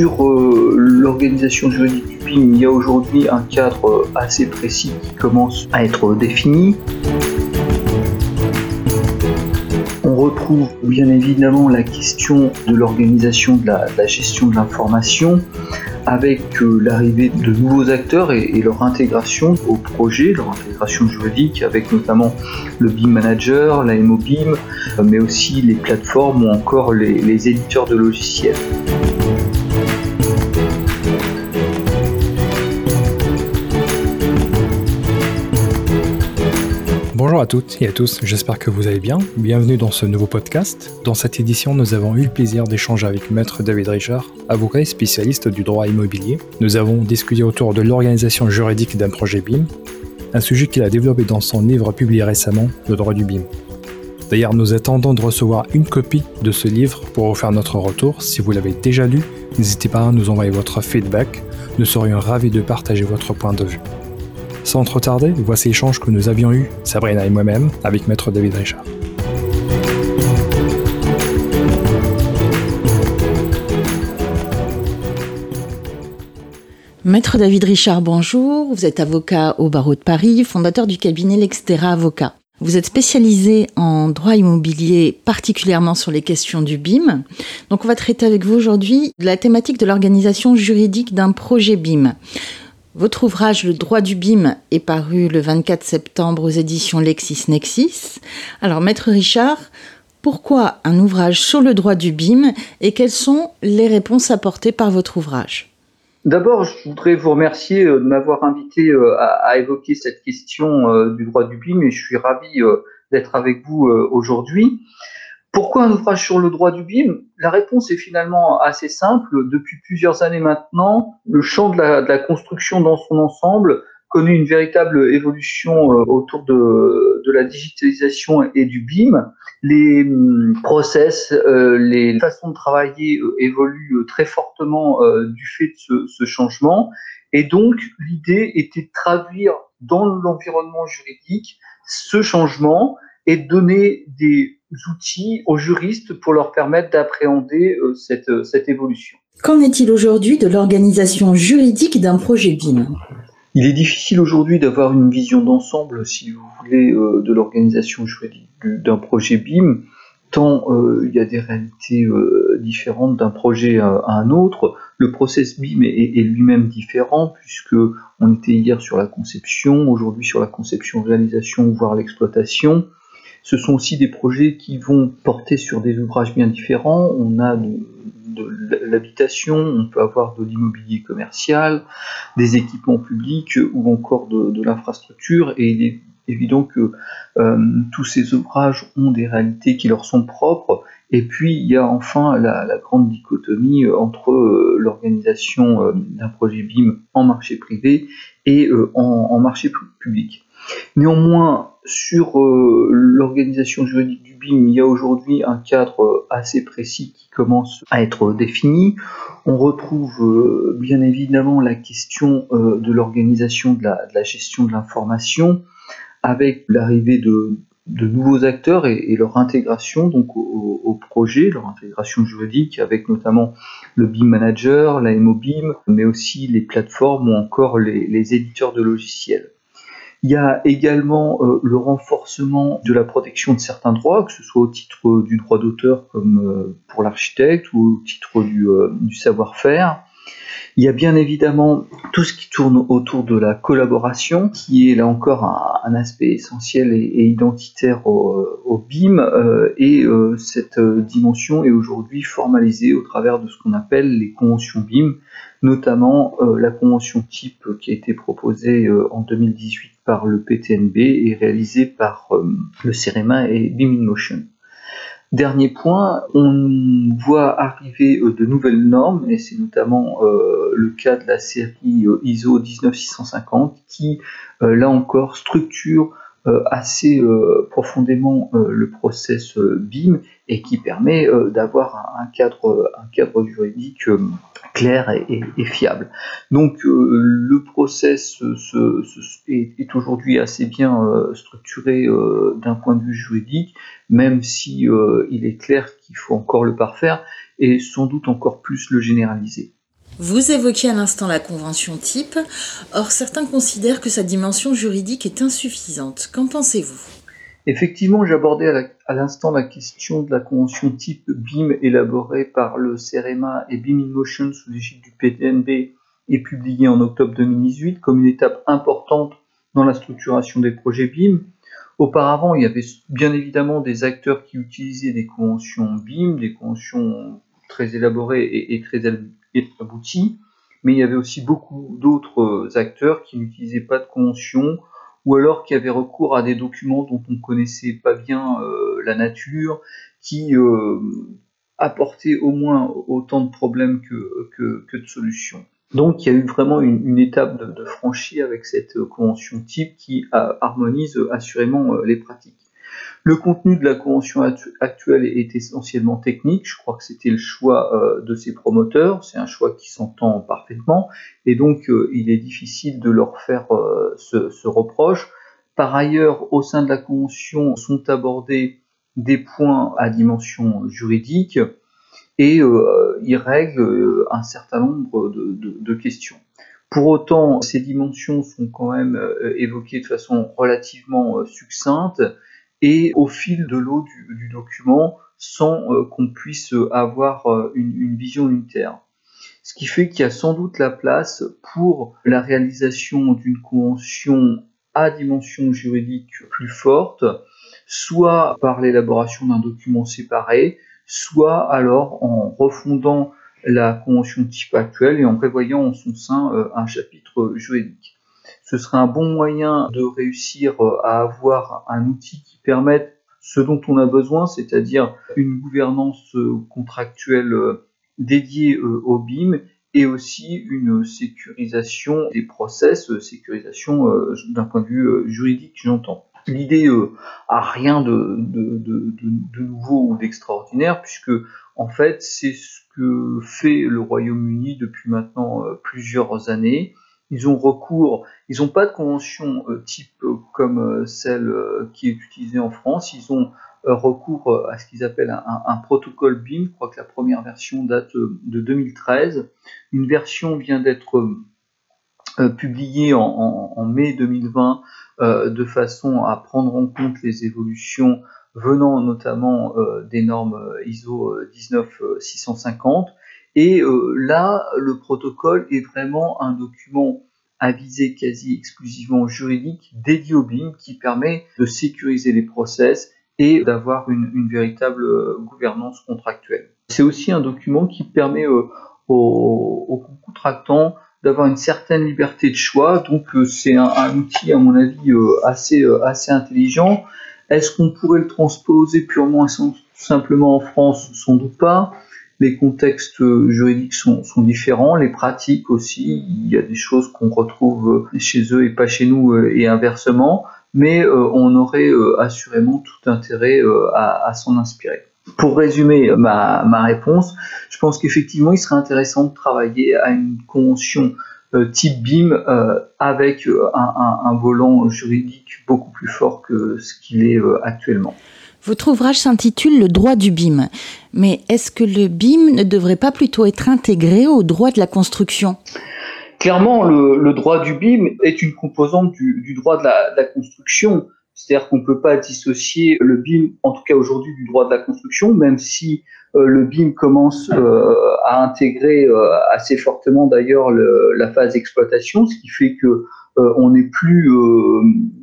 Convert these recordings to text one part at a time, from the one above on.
Sur euh, l'organisation juridique du BIM, il y a aujourd'hui un cadre euh, assez précis qui commence à être défini. On retrouve bien évidemment la question de l'organisation de, la, gestion de l'information avec euh, l'arrivée de nouveaux acteurs et, leur intégration au projet, leur intégration juridique avec notamment le BIM Manager, la MOBIM, mais aussi les plateformes ou encore les éditeurs de logiciels. Bonjour à toutes et à tous, j'espère que vous allez bien. Bienvenue dans ce nouveau podcast. Dans cette édition, nous avons eu le plaisir d'échanger avec Maître David Richard, avocat et spécialiste du droit immobilier. Nous avons discuté autour de l'organisation juridique d'un projet BIM, un sujet qu'il a développé dans son livre publié récemment, Le droit du BIM. D'ailleurs, nous attendons de recevoir une copie de ce livre pour vous faire notre retour. Si vous l'avez déjà lu, n'hésitez pas à nous envoyer votre feedback. Nous serions ravis de partager votre point de vue. Sans trop tarder, voici l'échange que nous avions eu, Sabrina et moi-même, avec Maître David Richard. Maître David Richard, bonjour. Vous êtes avocat au barreau de Paris, fondateur du cabinet L'Extera Avocat. Vous êtes spécialisé en droit immobilier, particulièrement sur les questions du BIM. Donc on va traiter avec vous aujourd'hui de la thématique de l'organisation juridique d'un projet BIM. Votre ouvrage Le droit du BIM est paru le 24 septembre aux éditions LexisNexis. Alors, Maître Richard, pourquoi un ouvrage sur le droit du BIM et quelles sont les réponses apportées par votre ouvrage? D'abord, je voudrais vous remercier euh, de m'avoir invité euh, à, évoquer cette question euh, du droit du BIM et je suis ravi d'être avec vous aujourd'hui. Pourquoi un ouvrage sur le droit du BIM? La réponse est finalement assez simple. Depuis plusieurs années maintenant, le champ de la, construction dans son ensemble connaît une véritable évolution euh, autour de, la digitalisation et du BIM. Les hum, process, euh, les façons de travailler euh, évoluent très fortement du fait de ce, ce changement. Et donc, l'idée était de traduire dans l'environnement juridique ce changement et de donner des outils aux juristes pour leur permettre d'appréhender euh, cette, euh, cette évolution. Qu'en est-il aujourd'hui de l'organisation juridique d'un projet BIM? Il est difficile aujourd'hui d'avoir une vision d'ensemble, si vous voulez, euh, de l'organisation juridique d'un projet BIM, tant il y a des réalités différentes d'un projet à, un autre. Le process BIM est, est lui-même différent, puisque on était hier sur la conception, aujourd'hui sur la conception-réalisation, voire l'exploitation. Ce sont aussi des projets qui vont porter sur des ouvrages bien différents. On a de, l'habitation, on peut avoir de l'immobilier commercial, des équipements publics ou encore de, l'infrastructure. Et il est évident que euh, tous ces ouvrages ont des réalités qui leur sont propres. Et puis il y a enfin la, grande dichotomie entre euh, l'organisation euh, d'un projet BIM en marché privé et en marché public. Néanmoins, sur euh, l'organisation juridique du BIM, il y a aujourd'hui un cadre euh, assez précis qui commence à être défini. On retrouve euh, bien évidemment la question de l'organisation de, la, gestion de l'information avec l'arrivée de, nouveaux acteurs et, leur intégration donc au, projet, leur intégration juridique avec notamment le BIM Manager, la MOBIM, mais aussi les plateformes ou encore les éditeurs de logiciels. Il y a également euh, le renforcement de la protection de certains droits, que ce soit au titre du droit d'auteur comme euh, pour l'architecte ou au titre du, euh, savoir-faire. Il y a bien évidemment tout ce qui tourne autour de la collaboration, qui est là encore un, aspect essentiel et, identitaire au, BIM, et cette dimension est aujourd'hui formalisée au travers de ce qu'on appelle les conventions BIM, notamment la convention type qui a été proposée en 2018 par le PTNB et réalisé par euh, le CEREMA et BIM Dernier point, on voit arriver euh, de nouvelles normes, et c'est notamment euh, le cas de la série ISO 19650 qui, là encore, structure assez profondément le process BIM et qui permet d'avoir un, cadre, un cadre juridique clair et, fiable. Donc euh, le process est, aujourd'hui assez bien euh, structuré euh, d'un point de vue juridique, même si il est clair qu'il faut encore le parfaire et sans doute encore plus le généraliser. Vous évoquiez à l'instant la convention type. Or, certains considèrent que sa dimension juridique est insuffisante. Qu'en pensez-vous? Effectivement, j'abordais à l'instant la question de la convention type BIM élaborée par le CEREMA et BIM in Motion sous l'égide du PTNB et publiée en octobre 2018 comme une étape importante dans la structuration des projets BIM. Auparavant, il y avait bien évidemment des acteurs qui utilisaient des conventions BIM, des conventions très élaborées et, très abouties, mais il y avait aussi beaucoup d'autres acteurs qui n'utilisaient pas de conventions ou alors qui avaient recours à des documents dont on ne connaissait pas bien euh, la nature, qui euh, apportaient au moins autant de problèmes que de solutions. Donc il y a eu vraiment une, étape de, de, franchie avec cette euh, convention type qui harmonise euh, assurément euh, les pratiques. Le contenu de la convention actuelle est essentiellement technique. Je crois que c'était le choix de ses promoteurs. C'est un choix qui s'entend parfaitement. Et donc, il est difficile de leur faire ce, ce, reproche. Par ailleurs, au sein de la convention sont abordés des points à dimension juridique et euh, il règle euh, un certain nombre de, questions. Pour autant, ces dimensions sont quand même euh, évoquées de façon relativement succincte et au fil de l'eau du, document sans qu'on puisse avoir une, vision unitaire. Ce qui fait qu'il y a sans doute la place pour la réalisation d'une convention à dimension juridique plus forte, soit par l'élaboration d'un document séparé, soit alors en refondant la convention type actuelle et en prévoyant en son sein euh, un chapitre juridique. Ce serait un bon moyen de réussir euh, à avoir un outil qui permette ce dont on a besoin, c'est-à-dire une gouvernance euh, contractuelle dédiée au BIM et aussi une sécurisation des process, sécurisation d'un point de vue juridique, j'entends. L'idée euh, a rien de, nouveau ou d'extraordinaire, puisque en fait c'est ce que fait le Royaume-Uni depuis maintenant euh, plusieurs années. Ils ont recours, ils n'ont pas de convention euh, type comme celle qui est utilisée en France. Ils ont recours à ce qu'ils appellent un, protocole BIM. Je crois que la première version date de 2013. Une version vient d'être publiée en, mai 2020 euh, de façon à prendre en compte les évolutions venant notamment euh, des normes euh, ISO 19650. Et là, le protocole est vraiment un document à visée quasi exclusivement juridique dédié au BIM qui permet de sécuriser les process et d'avoir une, véritable gouvernance contractuelle. C'est aussi un document qui permet aux, aux contractants d'avoir une certaine liberté de choix. Donc euh, c'est un, outil, à mon avis, euh, assez, euh, assez intelligent. Est-ce qu'on pourrait le transposer purement et simplement en France? Sans doute pas. Les contextes juridiques sont, différents, les pratiques aussi. Il y a des choses qu'on retrouve chez eux et pas chez nous et inversement. Mais on aurait assurément tout intérêt à, s'en inspirer. Pour résumer ma, réponse, je pense qu'effectivement, il serait intéressant de travailler à une convention euh, type BIM euh, avec euh, un, volant juridique beaucoup plus fort que ce qu'il est actuellement. Votre ouvrage s'intitule Le droit du BIM. Mais est-ce que le BIM ne devrait pas plutôt être intégré au droit de la construction? Clairement, le, droit du BIM est une composante du, droit de la, construction. C'est-à-dire qu'on ne peut pas dissocier le BIM, en tout cas aujourd'hui, du droit de la construction, même si euh, le BIM commence euh, à intégrer euh, assez fortement d'ailleurs la phase d'exploitation, ce qui fait que on n'est plus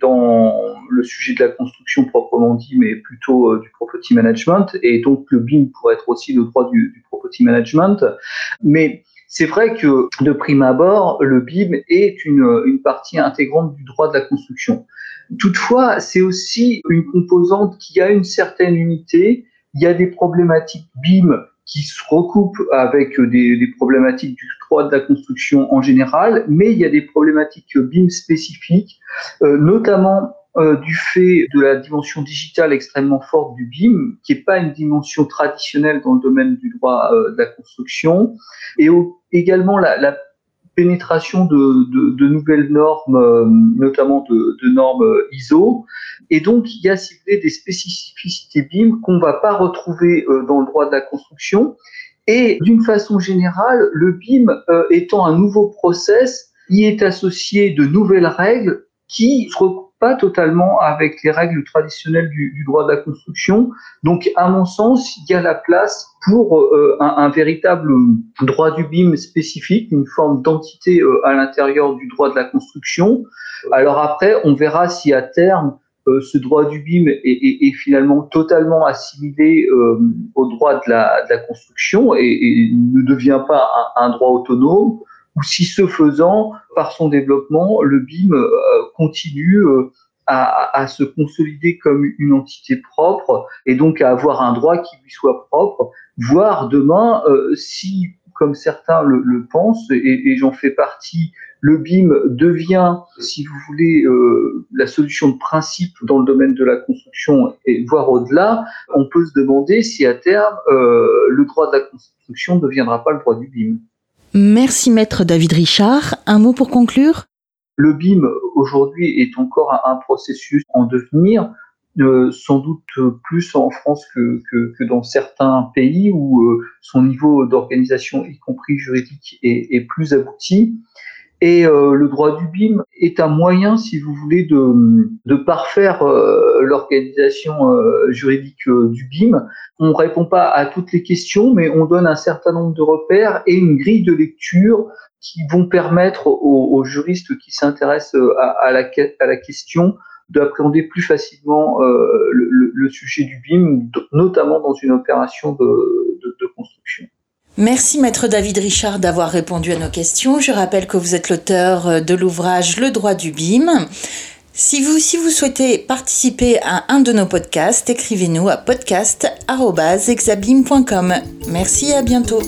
dans le sujet de la construction proprement dit, mais plutôt du property management, et donc le BIM pourrait être aussi le droit du, property management. Mais c'est vrai que de prime abord, le BIM est une, une partie intégrante du droit de la construction. Toutefois, c'est aussi une composante qui a une certaine unité. Il y a des problématiques BIM qui se recoupent avec des, problématiques du droit de la construction en général, mais il y a des problématiques BIM spécifiques, euh, notamment euh, du fait de la dimension digitale extrêmement forte du BIM, qui n'est pas une dimension traditionnelle dans le domaine du droit euh, de la construction, et également la, pénétration de, nouvelles normes, euh, notamment de, normes ISO. Et donc, il y a des spécificités BIM qu'on ne va pas retrouver dans le droit de la construction Et d'une façon générale, le BIM étant un nouveau process, y est associé de nouvelles règles qui se pas totalement avec les règles traditionnelles du, droit de la construction. Donc, à mon sens, il y a la place pour euh, un, véritable droit du BIM spécifique, une forme d'entité euh, à l'intérieur du droit de la construction. Alors après, on verra si à terme, euh, ce droit du BIM est, finalement totalement assimilé au droit de la, construction et, ne devient pas un droit autonome ou si ce faisant, par son développement, le BIM euh, continue euh, à, se consolider comme une entité propre et donc à avoir un droit qui lui soit propre, voire demain, euh, si, comme certains le, pensent, et, j'en fais partie, le BIM devient, si vous voulez, la solution de principe dans le domaine de la construction et voire au-delà, on peut se demander si à terme, le droit de la construction ne deviendra pas le droit du BIM. Merci maître David Richard. Un mot pour conclure? Le BIM aujourd'hui est encore un, processus en devenir, euh, sans doute plus en France que, dans certains pays où euh, son niveau d'organisation, y compris juridique, est plus abouti. Et euh, le droit du BIM est un moyen, si vous voulez, de, parfaire euh, l'organisation euh, juridique du BIM. On ne répond pas à toutes les questions, mais on donne un certain nombre de repères et une grille de lecture qui vont permettre aux, juristes qui s'intéressent à, la, à question d'appréhender plus facilement le, sujet du BIM, notamment dans une opération de. Merci Maître David Richard d'avoir répondu à nos questions. Je rappelle que vous êtes l'auteur euh, de l'ouvrage Le droit du BIM. Si vous, si vous souhaitez participer à un de nos podcasts, écrivez-nous à podcast.exabim.com. Merci et à bientôt.